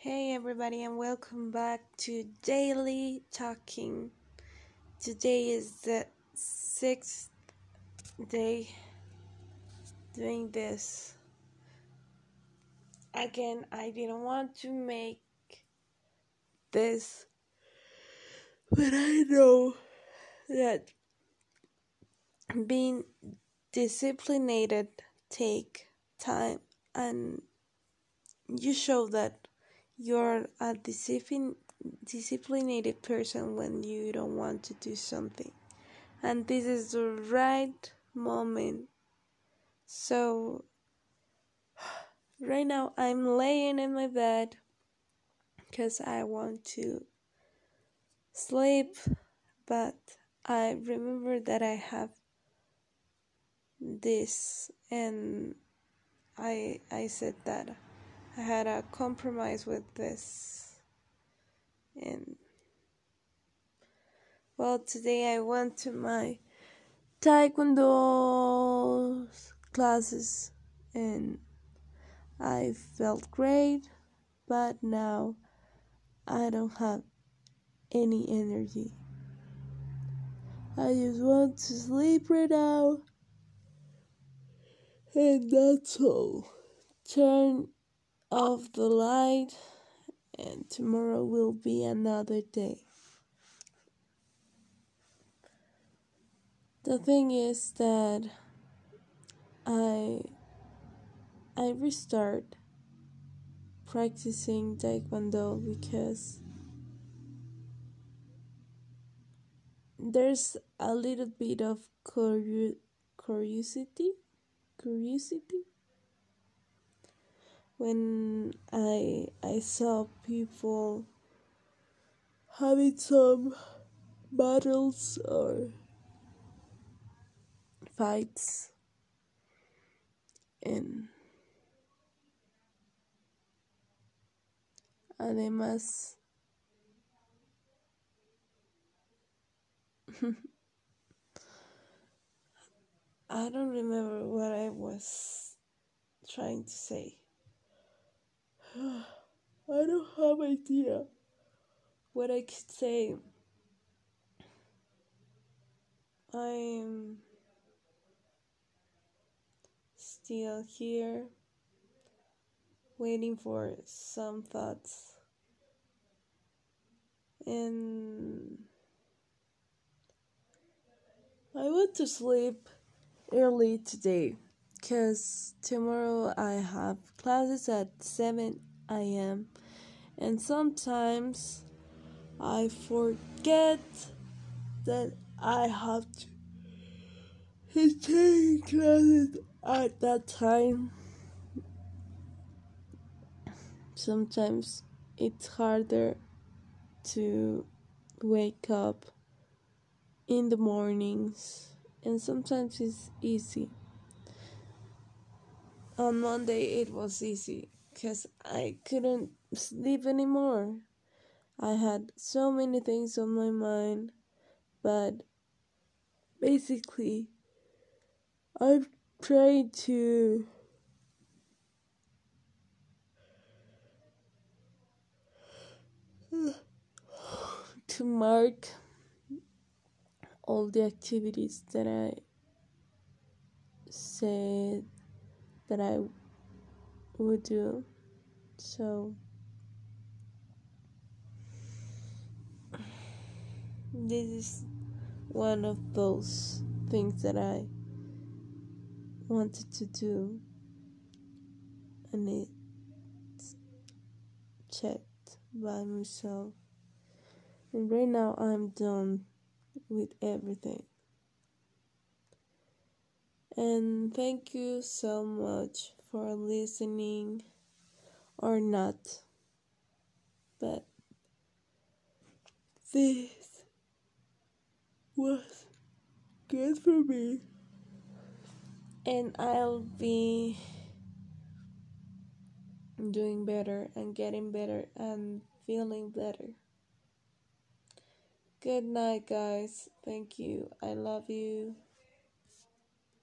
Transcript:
Hey everybody and welcome back to Daily Talking. Today is the sixth day doing this. Again, I didn't want to make this, but I know that being disciplined take time and you show that you're a discipline, disciplined person when you don't want to do something. And this is the right moment. So, right now I'm laying in my bed because I want to sleep, but I remember that I have this and I I said that I had a compromise with this. And well, today I went to my taekwondo classes and I felt great, but now I don't have any energy. I just want to sleep right now. And that's all. Turn of the light, and tomorrow will be another day. The thing is that I I restart practicing taekwondo because there's a little bit of curiosity curiosity when I I saw people having some battles or fights and además I don't remember what I was trying to say. I don't have idea what I could say. I'm still here waiting for some thoughts and I went to sleep early today because tomorrow I have classes at 7 a.m. and sometimes I forget that I have to take classes at that time. Sometimes it's harder to wake up in the mornings, and sometimes it's easy on Monday it was easy because I couldn't sleep anymore. I had so many things on my mind, but basically, I've tried to. to mark all the activities that I said that I would do. So, this is one of those things that I wanted to do, and it's checked by myself. And right now, I'm done with everything. And thank you so much for listening or not. But this was good for me. And I'll be doing better and getting better and feeling better. Good night, guys. Thank you. I love you.